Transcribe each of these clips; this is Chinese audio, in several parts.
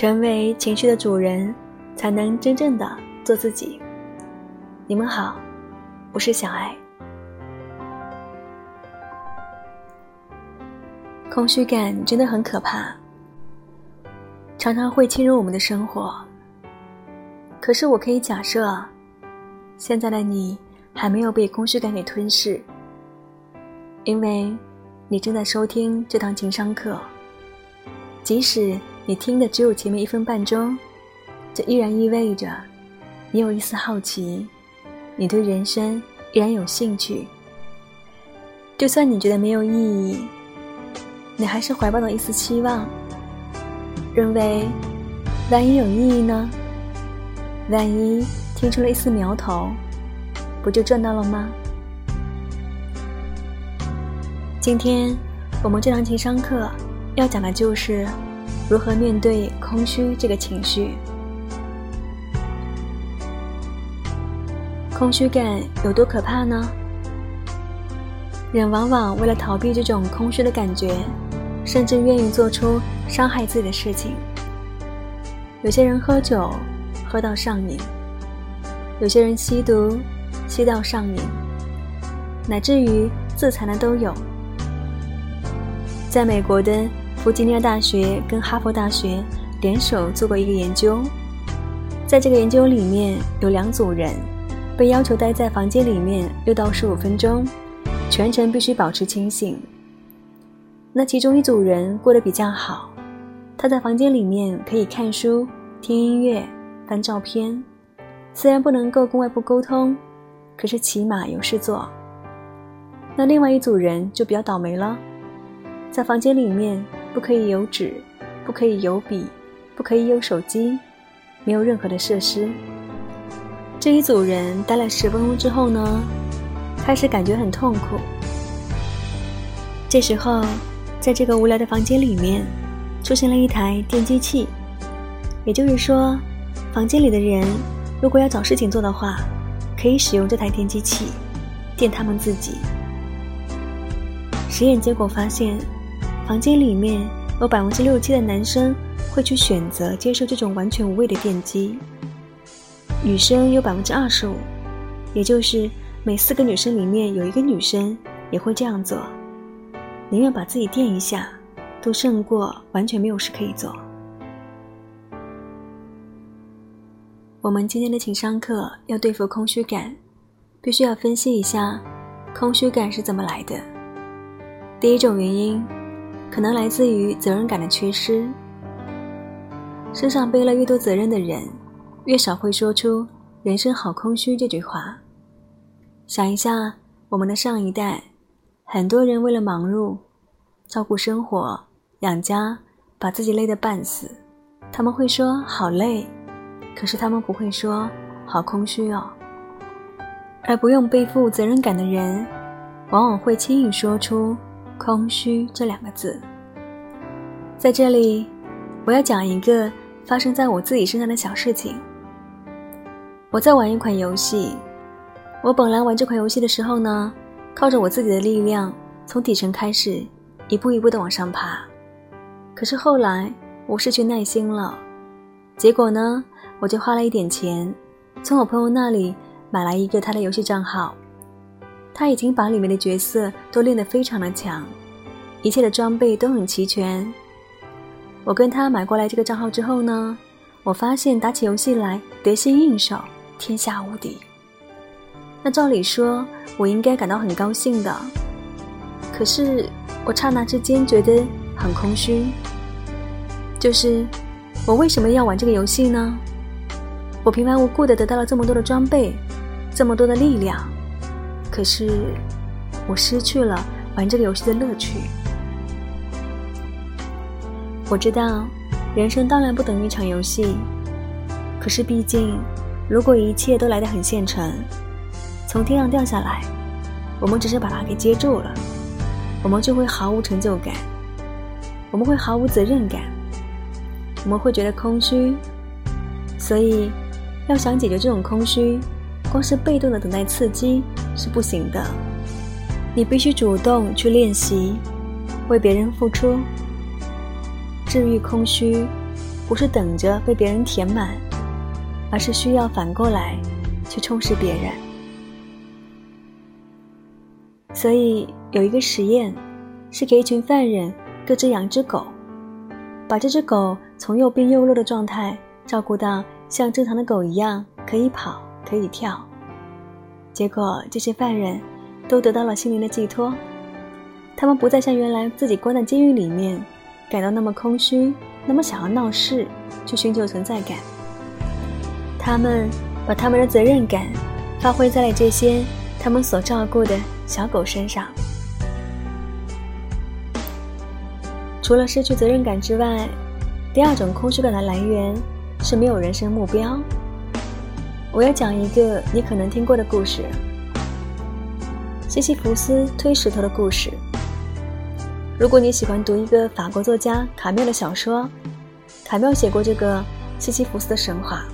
成为情绪的主人，才能真正的做自己。你们好，我是小爱。空虚感真的很可怕，常常会侵入我们的生活。可是我可以假设，现在的你还没有被空虚感给吞噬，因为你正在收听这堂情商课。即使你听的只有前面一分半钟，这依然意味着你有一丝好奇，你对人生依然有兴趣。就算你觉得没有意义，你还是怀抱了一丝期望，认为万一有意义呢？万一听出了一丝苗头，不就赚到了吗？今天我们这堂情商课要讲的就是如何面对空虚这个情绪。空虚感有多可怕呢？人往往为了逃避这种空虚的感觉，甚至愿意做出伤害自己的事情。有些人喝酒。喝到上瘾，有些人吸毒，吸到上瘾，乃至于自残的都有。在美国的弗吉尼亚大学跟哈佛大学联手做过一个研究，在这个研究里面有两组人，被要求待在房间里面六到十五分钟，全程必须保持清醒。那其中一组人过得比较好，他在房间里面可以看书、听音乐。翻照片，虽然不能够跟外部沟通，可是起码有事做。那另外一组人就比较倒霉了，在房间里面不可以有纸，不可以有笔，不可以有手机，没有任何的设施。这一组人待了十分钟之后呢，开始感觉很痛苦。这时候，在这个无聊的房间里面，出现了一台电击器，也就是说。房间里的人，如果要找事情做的话，可以使用这台电击器电他们自己。实验结果发现，房间里面有百分之六七的男生会去选择接受这种完全无谓的电击，女生有百分之二十五，也就是每四个女生里面有一个女生也会这样做，宁愿把自己电一下，都胜过完全没有事可以做。我们今天的情商课要对付空虚感，必须要分析一下空虚感是怎么来的。第一种原因，可能来自于责任感的缺失。身上背了越多责任的人，越少会说出“人生好空虚”这句话。想一下，我们的上一代，很多人为了忙碌、照顾生活、养家，把自己累得半死，他们会说“好累”。可是他们不会说“好空虚哦”，而不用背负责任感的人，往往会轻易说出“空虚”这两个字。在这里，我要讲一个发生在我自己身上的小事情。我在玩一款游戏，我本来玩这款游戏的时候呢，靠着我自己的力量，从底层开始，一步一步的往上爬。可是后来我失去耐心了，结果呢？我就花了一点钱，从我朋友那里买来一个他的游戏账号。他已经把里面的角色都练得非常的强，一切的装备都很齐全。我跟他买过来这个账号之后呢，我发现打起游戏来得心应手，天下无敌。那照理说，我应该感到很高兴的，可是我刹那之间觉得很空虚，就是我为什么要玩这个游戏呢？我平白无故的得到了这么多的装备，这么多的力量，可是我失去了玩这个游戏的乐趣。我知道，人生当然不等于一场游戏，可是毕竟，如果一切都来得很现成，从天上掉下来，我们只是把它给接住了，我们就会毫无成就感，我们会毫无责任感，我们会觉得空虚，所以。要想解决这种空虚，光是被动的等待刺激是不行的。你必须主动去练习，为别人付出，治愈空虚，不是等着被别人填满，而是需要反过来去充实别人。所以有一个实验，是给一群犯人各自养只狗，把这只狗从又病又弱的状态照顾到像正常的狗一样可以跑可以跳。结果这些犯人都得到了心灵的寄托，他们不再像原来自己关在监狱里面，感到那么空虚，那么想要闹事，去寻求存在感。他们把他们的责任感发挥在了这些他们所照顾的。小狗身上，除了失去责任感之外，第二种空虚感的来源是没有人生目标。我要讲一个你可能听过的故事——西西弗斯推石头的故事。如果你喜欢读一个法国作家卡缪的小说，卡缪写过这个西西弗斯的神话。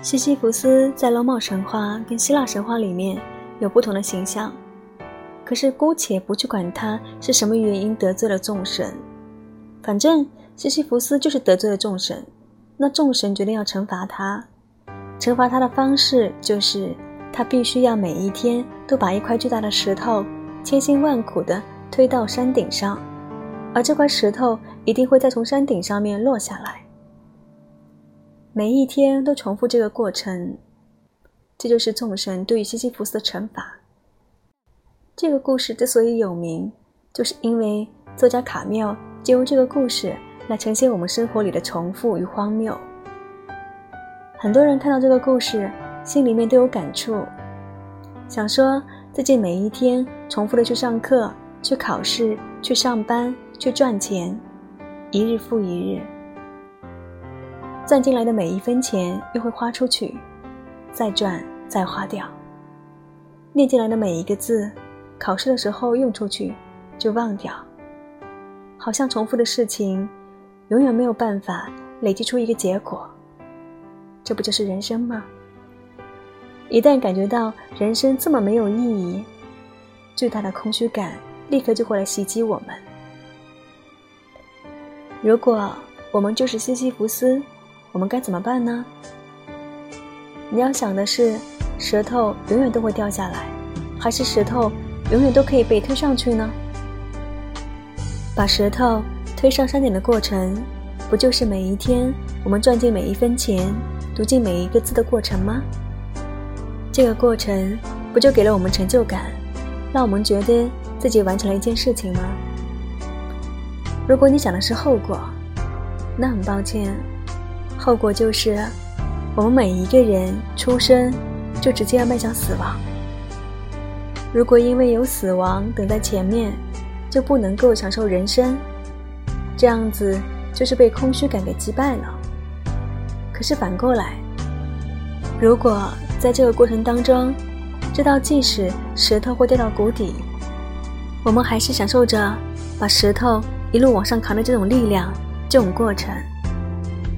西西弗斯在罗马神话跟希腊神话里面。有不同的形象，可是姑且不去管他是什么原因得罪了众神，反正西西弗斯就是得罪了众神，那众神决定要惩罚他，惩罚他的方式就是他必须要每一天都把一块巨大的石头千辛万苦地推到山顶上，而这块石头一定会再从山顶上面落下来，每一天都重复这个过程。这就是众神对于西西弗斯的惩罚。这个故事之所以有名，就是因为作家卡缪借用这个故事来呈现我们生活里的重复与荒谬。很多人看到这个故事，心里面都有感触，想说自己每一天重复的去上课、去考试、去上班、去赚钱，一日复一日，赚进来的每一分钱又会花出去。再赚，再花掉。念进来的每一个字，考试的时候用出去，就忘掉。好像重复的事情，永远没有办法累积出一个结果。这不就是人生吗？一旦感觉到人生这么没有意义，巨大的空虚感立刻就会来袭击我们。如果我们就是西西弗斯，我们该怎么办呢？你要想的是，石头永远都会掉下来，还是石头永远都可以被推上去呢？把石头推上山顶的过程，不就是每一天我们赚进每一分钱、读进每一个字的过程吗？这个过程不就给了我们成就感，让我们觉得自己完成了一件事情吗？如果你想的是后果，那很抱歉，后果就是。我们每一个人出生就直接要迈向死亡。如果因为有死亡等在前面，就不能够享受人生，这样子就是被空虚感给击败了。可是反过来，如果在这个过程当中，知道即使石头会掉到谷底，我们还是享受着把石头一路往上扛的这种力量、这种过程，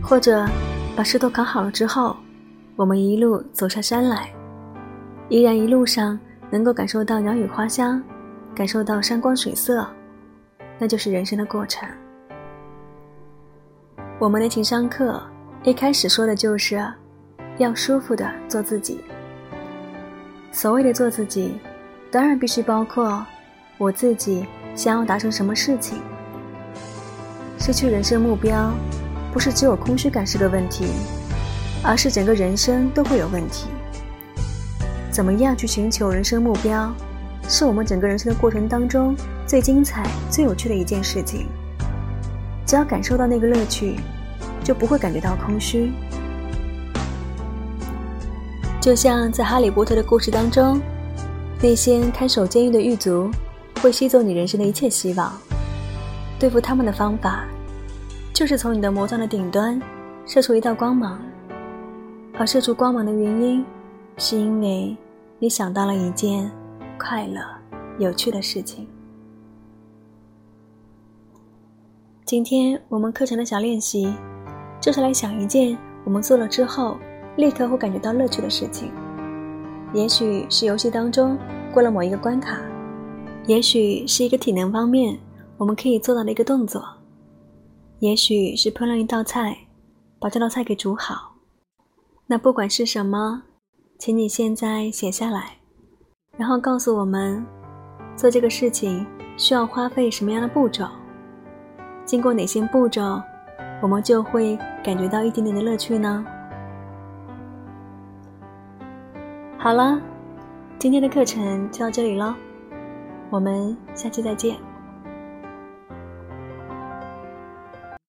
或者。把石头扛好了之后，我们一路走下山来，依然一路上能够感受到鸟语花香，感受到山光水色，那就是人生的过程。我们的情商课一开始说的就是要舒服的做自己。所谓的做自己，当然必须包括我自己想要达成什么事情，失去人生目标。不是只有空虚感是个问题，而是整个人生都会有问题。怎么样去寻求人生目标，是我们整个人生的过程当中最精彩、最有趣的一件事情。只要感受到那个乐趣，就不会感觉到空虚。就像在《哈利波特》的故事当中，那些看守监狱的狱卒会吸走你人生的一切希望，对付他们的方法。就是从你的魔杖的顶端射出一道光芒，而射出光芒的原因，是因为你想到了一件快乐、有趣的事情。今天我们课程的小练习，就是来想一件我们做了之后立刻会感觉到乐趣的事情。也许是游戏当中过了某一个关卡，也许是一个体能方面我们可以做到的一个动作。也许是烹饪一道菜，把这道菜给煮好。那不管是什么，请你现在写下来，然后告诉我们，做这个事情需要花费什么样的步骤，经过哪些步骤，我们就会感觉到一点点的乐趣呢？好了，今天的课程就到这里了，我们下期再见。